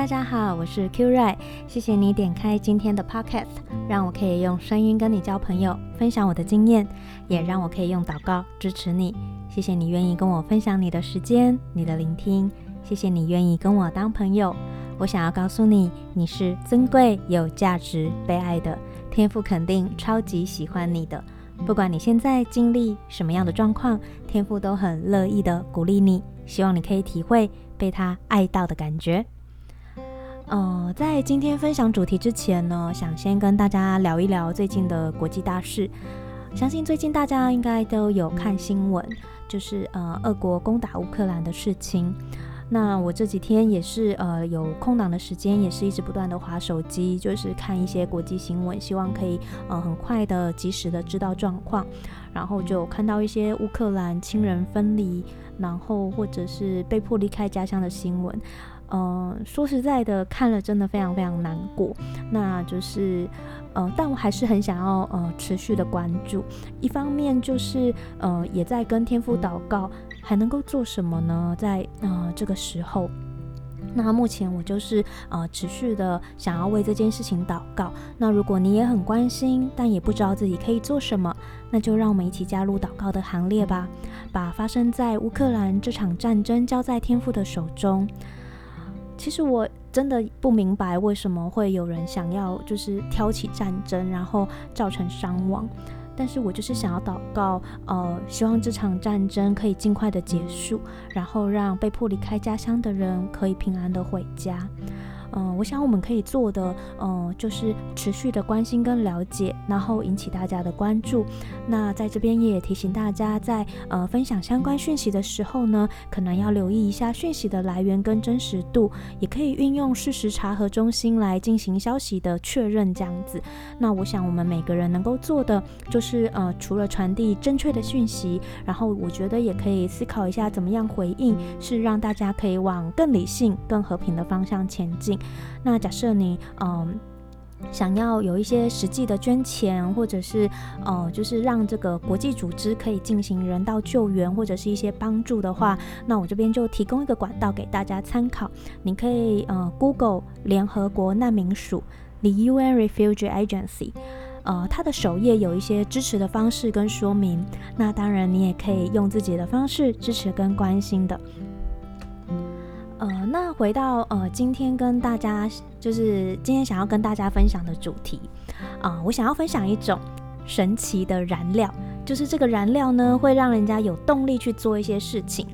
大家好，我是 Q Ray，谢谢你点开今天的 Podcast，让我可以用声音跟你交朋友，分享我的经验，也让我可以用祷告支持你。谢谢你愿意跟我分享你的时间、你的聆听，谢谢你愿意跟我当朋友。我想要告诉你，你是尊贵、有价值、被爱的，天赋肯定超级喜欢你的。不管你现在经历什么样的状况，天赋都很乐意的鼓励你，希望你可以体会被他爱到的感觉。呃，在今天分享主题之前呢，想先跟大家聊一聊最近的国际大事。相信最近大家应该都有看新闻，就是呃，俄国攻打乌克兰的事情。那我这几天也是呃有空档的时间，也是一直不断的滑手机，就是看一些国际新闻，希望可以呃很快的、及时的知道状况。然后就看到一些乌克兰亲人分离，然后或者是被迫离开家乡的新闻。呃，说实在的，看了真的非常非常难过。那就是，呃，但我还是很想要呃持续的关注。一方面就是呃也在跟天父祷告，还能够做什么呢？在呃这个时候，那目前我就是呃持续的想要为这件事情祷告。那如果你也很关心，但也不知道自己可以做什么，那就让我们一起加入祷告的行列吧，把发生在乌克兰这场战争交在天父的手中。其实我真的不明白为什么会有人想要就是挑起战争，然后造成伤亡。但是我就是想要祷告，呃，希望这场战争可以尽快的结束，然后让被迫离开家乡的人可以平安的回家。嗯、我想我们可以做的，嗯、就是持续的关心跟了解，然后引起大家的关注。那在这边也提醒大家，在呃分享相关讯息的时候呢，可能要留意一下讯息的来源跟真实度，也可以运用事实查核中心来进行消息的确认，这样子。那我想我们每个人能够做的，就是呃，除了传递正确的讯息，然后我觉得也可以思考一下怎么样回应，是让大家可以往更理性、更和平的方向前进。那假设你嗯想要有一些实际的捐钱，或者是呃就是让这个国际组织可以进行人道救援或者是一些帮助的话，那我这边就提供一个管道给大家参考。你可以呃 Google 联合国难民署 The UN Refugee Agency，呃它的首页有一些支持的方式跟说明。那当然你也可以用自己的方式支持跟关心的。呃，那回到呃，今天跟大家就是今天想要跟大家分享的主题啊，我想要分享一种神奇的燃料，就是这个燃料呢，会让人家有动力去做一些事情。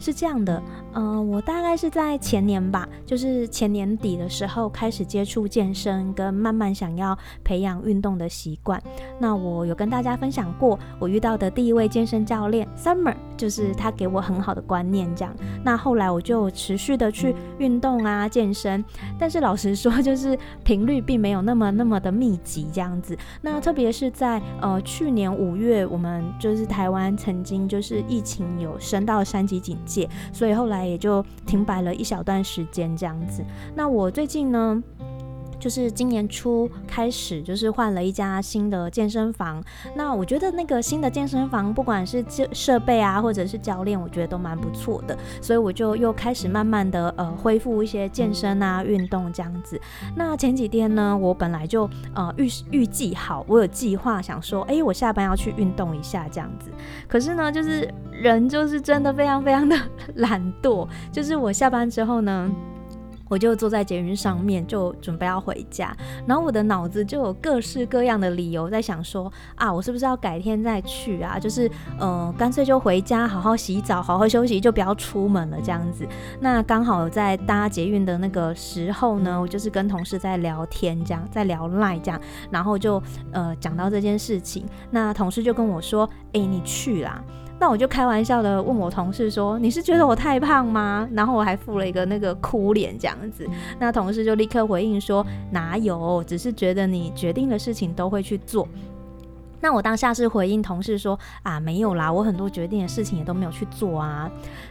是这样的，嗯、我大概是在前年吧，就是前年底的时候开始接触健身，跟慢慢想要培养运动的习惯。那我有跟大家分享过，我遇到的第一位健身教练 Summer，就是他给我很好的观念，这样。那后来我就持续的去运动啊，健身，但是老实说，就是频率并没有那么那么的密集这样子。那特别是在呃去年五月，我们就是台湾曾经就是疫情有升到三级警所以后来也就停摆了一小段时间这样子。那我最近呢，就是今年初开始，就是换了一家新的健身房。那我觉得那个新的健身房，不管是设备啊，或者是教练，我觉得都蛮不错的。所以我就又开始慢慢的呃恢复一些健身啊运动这样子。那前几天呢，我本来就呃预预计好，我有计划想说，哎，我下班要去运动一下这样子。可是呢，就是人就是真的非常非常的 懒惰，就是我下班之后呢。我就坐在捷运上面，就准备要回家，然后我的脑子就有各式各样的理由在想说啊，我是不是要改天再去啊？就是呃，干脆就回家，好好洗澡，好好休息，就不要出门了这样子。那刚好在搭捷运的那个时候呢，我就是跟同事在聊天，这样在聊 LINE 这样，然后就呃讲到这件事情，那同事就跟我说，哎，你去啦。那我就开玩笑的问我同事说：“你是觉得我太胖吗？”然后我还附了一个那个哭脸这样子。那同事就立刻回应说：“哪有，只是觉得你决定的事情都会去做。”那我当下是回应同事说啊，没有啦，我很多决定的事情也都没有去做啊。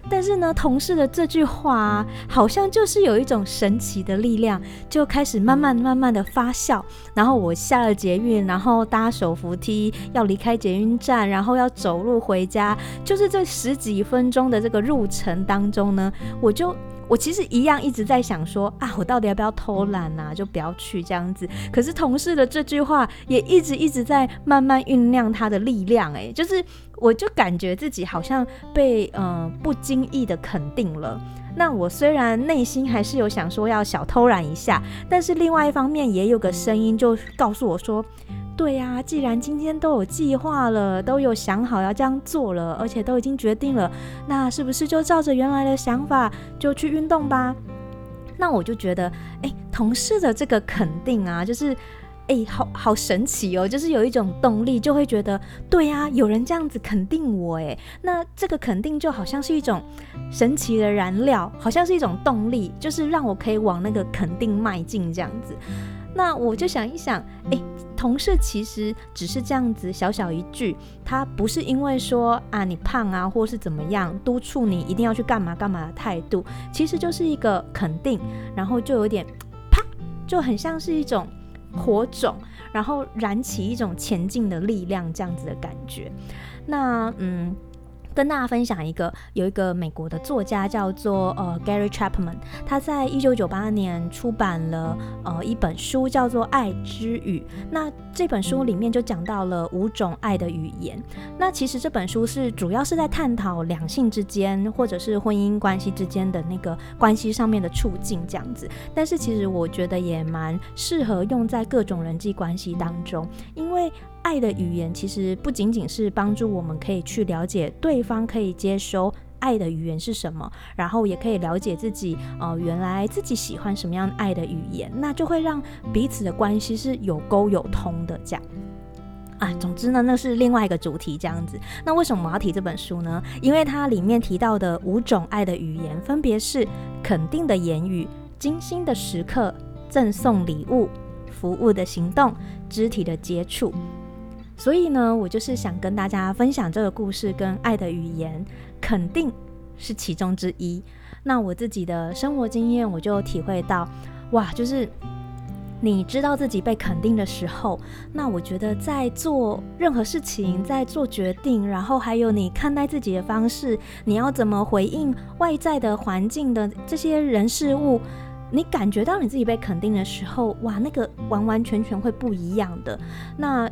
但是呢，同事的这句话，好像就是有一种神奇的力量，就开始慢慢慢慢的发酵。然后我下了捷运，然后搭手扶梯要离开捷运站，然后要走路回家，就是这十几分钟的这个路程当中呢，我就。我其实一样一直在想说啊，我到底要不要偷懒啊？就不要去这样子。可是同事的这句话也一直一直在慢慢酝酿他的力量，诶，就是我就感觉自己好像被呃不经意的肯定了。那我虽然内心还是有想说要小偷懒一下，但是另外一方面也有个声音就告诉我说。对呀、既然今天都有计划了，都有想好要这样做了，而且都已经决定了，那是不是就照着原来的想法就去运动吧？那我就觉得，哎，同事的这个肯定啊，就是，哎，好好神奇哦，就是有一种动力，就会觉得，对呀、啊，有人这样子肯定我，哎，那这个肯定就好像是一种神奇的燃料，好像是一种动力，就是让我可以往那个肯定迈进这样子。那我就想一想，哎。同事其实只是这样子小小一句，他不是因为说啊你胖啊，或是怎么样督促你一定要去干嘛干嘛的态度，其实就是一个肯定，然后就有点啪，就很像是一种火种，然后燃起一种前进的力量这样子的感觉。那嗯。跟大家分享一个，有一个美国的作家叫做呃 Gary Chapman，他在一九九八年出版了呃一本书，叫做《爱之语》。那这本书里面就讲到了五种爱的语言。那其实这本书是主要是在探讨两性之间或者是婚姻关系之间的那个关系上面的处境这样子。但是其实我觉得也蛮适合用在各种人际关系当中，因为。爱的语言其实不仅仅是帮助我们可以去了解对方可以接收爱的语言是什么，然后也可以了解自己，呃，原来自己喜欢什么样爱的语言，那就会让彼此的关系是有沟有通的这样。啊，总之呢，那是另外一个主题这样子。那为什么我要提这本书呢？因为它里面提到的五种爱的语言，分别是肯定的言语、精心的时刻、赠送礼物、服务的行动、肢体的接触。所以呢，我就是想跟大家分享这个故事，跟爱的语言肯定是其中之一。那我自己的生活经验，我就体会到，哇，就是你知道自己被肯定的时候，那我觉得在做任何事情，在做决定，然后还有你看待自己的方式，你要怎么回应外在的环境的这些人事物，你感觉到你自己被肯定的时候，哇，那个完完全全会不一样的。那。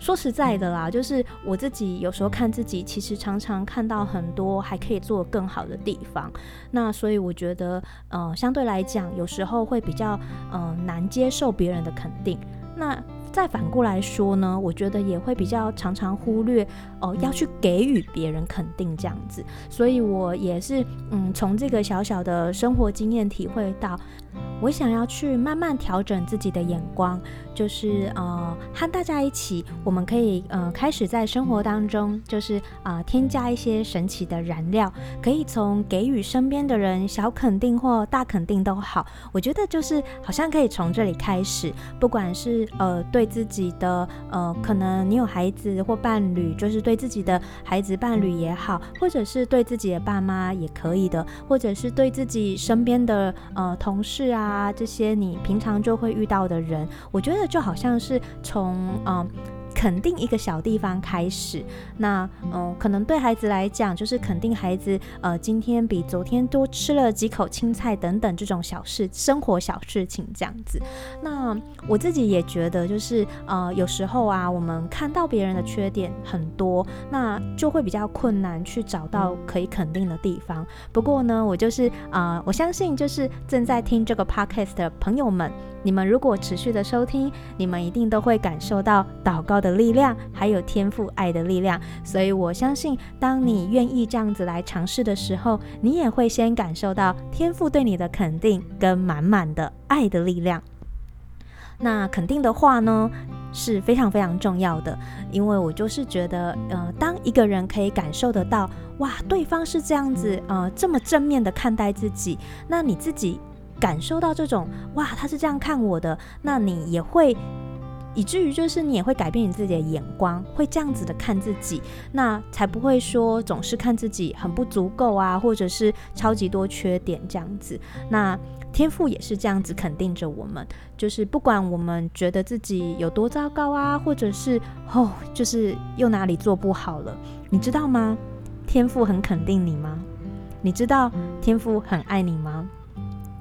说实在的啦，就是我自己有时候看自己，其实常常看到很多还可以做更好的地方。那所以我觉得，呃，相对来讲，有时候会比较，呃，难接受别人的肯定。那再反过来说呢，我觉得也会比较常常忽略，哦、呃，要去给予别人肯定这样子。所以我也是，嗯，从这个小小的生活经验体会到。我想要去慢慢调整自己的眼光，就是呃和大家一起，我们可以呃开始在生活当中，就是啊、呃、添加一些神奇的燃料，可以从给予身边的人小肯定或大肯定都好，我觉得就是好像可以从这里开始，不管是呃对自己的呃可能你有孩子或伴侣，就是对自己的孩子伴侣也好，或者是对自己的爸妈也可以的，或者是对自己身边的呃同事。啊啊，这些你平常就会遇到的人，我觉得就好像是从嗯。肯定一个小地方开始，那嗯，可能对孩子来讲，就是肯定孩子呃，今天比昨天多吃了几口青菜等等这种小事，生活小事情这样子。那我自己也觉得，就是呃，有时候啊，我们看到别人的缺点很多，那就会比较困难去找到可以肯定的地方。不过呢，我就是啊、呃，我相信就是正在听这个 podcast 的朋友们。你们如果持续的收听，你们一定都会感受到祷告的力量，还有天赋爱的力量。所以我相信，当你愿意这样子来尝试的时候，你也会先感受到天赋对你的肯定跟满满的爱的力量。那肯定的话呢，是非常非常重要的，因为我就是觉得，呃，当一个人可以感受得到，哇，对方是这样子，呃，这么正面的看待自己，那你自己。感受到这种哇，他是这样看我的，那你也会以至于就是你也会改变你自己的眼光，会这样子的看自己，那才不会说总是看自己很不足够啊，或者是超级多缺点这样子。那天赋也是这样子肯定着我们，就是不管我们觉得自己有多糟糕啊，或者是哦，就是又哪里做不好了，你知道吗？天赋很肯定你吗？你知道天赋很爱你吗？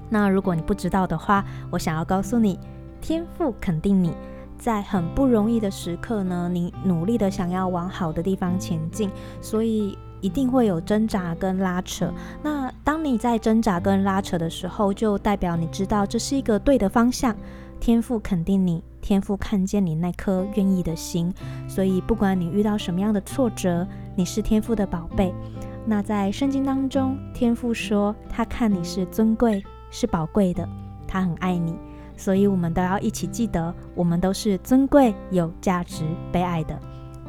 那如果你不知道的话，我想要告诉你，天赋肯定你在很不容易的时刻呢，你努力的想要往好的地方前进，所以一定会有挣扎跟拉扯。那当你在挣扎跟拉扯的时候，就代表你知道这是一个对的方向。天父肯定你，天父看见你那颗愿意的心，所以不管你遇到什么样的挫折，你是天父的宝贝。那在圣经当中，天父说他看你是尊贵。是宝贵的，他很爱你，所以我们都要一起记得，我们都是尊贵、有价值、被爱的。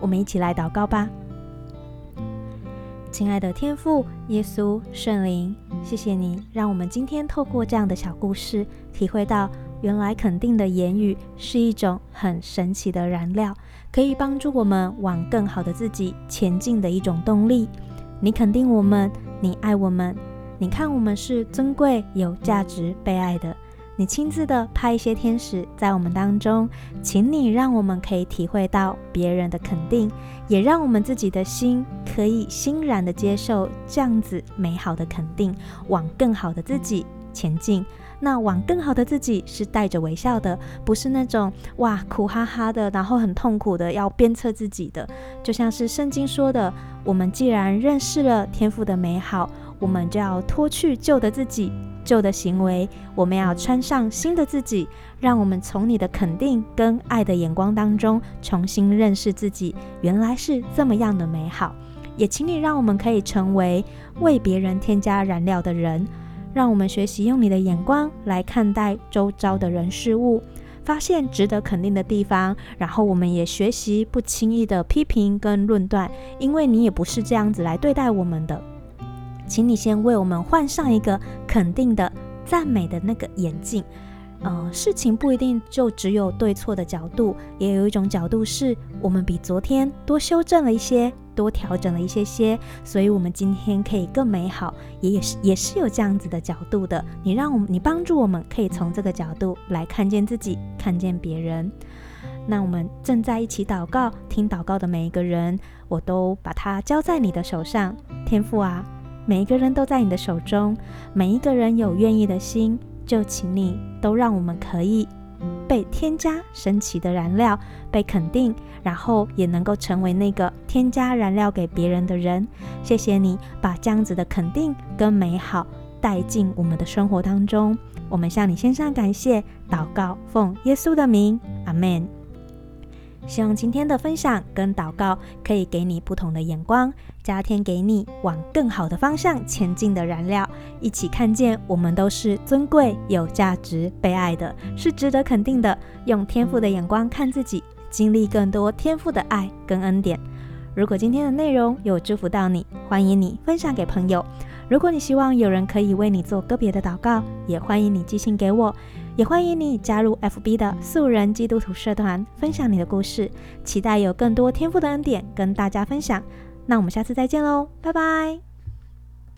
我们一起来祷告吧，亲爱的天父耶稣圣灵，谢谢你让我们今天透过这样的小故事，体会到原来肯定的言语是一种很神奇的燃料，可以帮助我们往更好的自己前进的一种动力。你肯定我们，你爱我们。你看，我们是尊贵、有价值、被爱的。你亲自的派一些天使在我们当中，请你让我们可以体会到别人的肯定，也让我们自己的心可以欣然的接受这样子美好的肯定，往更好的自己前进。那往更好的自己是带着微笑的，不是那种哇苦哈哈的，然后很痛苦的要鞭策自己的。就像是圣经说的，我们既然认识了天赋的美好。我们就要脱去旧的自己、旧的行为，我们要穿上新的自己。让我们从你的肯定跟爱的眼光当中，重新认识自己，原来是这么样的美好。也请你让我们可以成为为别人添加燃料的人，让我们学习用你的眼光来看待周遭的人事物，发现值得肯定的地方，然后我们也学习不轻易的批评跟论断，因为你也不是这样子来对待我们的。请你先为我们换上一个肯定的、赞美的那个眼镜。呃，事情不一定就只有对错的角度，也有一种角度是我们比昨天多修正了一些，多调整了一些些，所以我们今天可以更美好。也也是也是有这样子的角度的。你让我们，你帮助我们可以从这个角度来看见自己，看见别人。那我们正在一起祷告，听祷告的每一个人，我都把它交在你的手上，天父啊。每一个人都在你的手中，每一个人有愿意的心，就请你都让我们可以被添加神奇的燃料，被肯定，然后也能够成为那个添加燃料给别人的人。谢谢你把这样子的肯定跟美好带进我们的生活当中，我们向你献上感谢，祷告奉耶稣的名，阿门。希望今天的分享跟祷告可以给你不同的眼光，加添给你往更好的方向前进的燃料。一起看见我们都是尊贵、有价值、被爱的，是值得肯定的。用天赋的眼光看自己，经历更多天赋的爱跟恩典。如果今天的内容有祝福到你，欢迎你分享给朋友。如果你希望有人可以为你做个别的祷告，也欢迎你寄信给我。也欢迎你加入 FB 的素人基督徒社团，分享你的故事。期待有更多天赋的恩典跟大家分享。那我们下次再见喽，拜拜。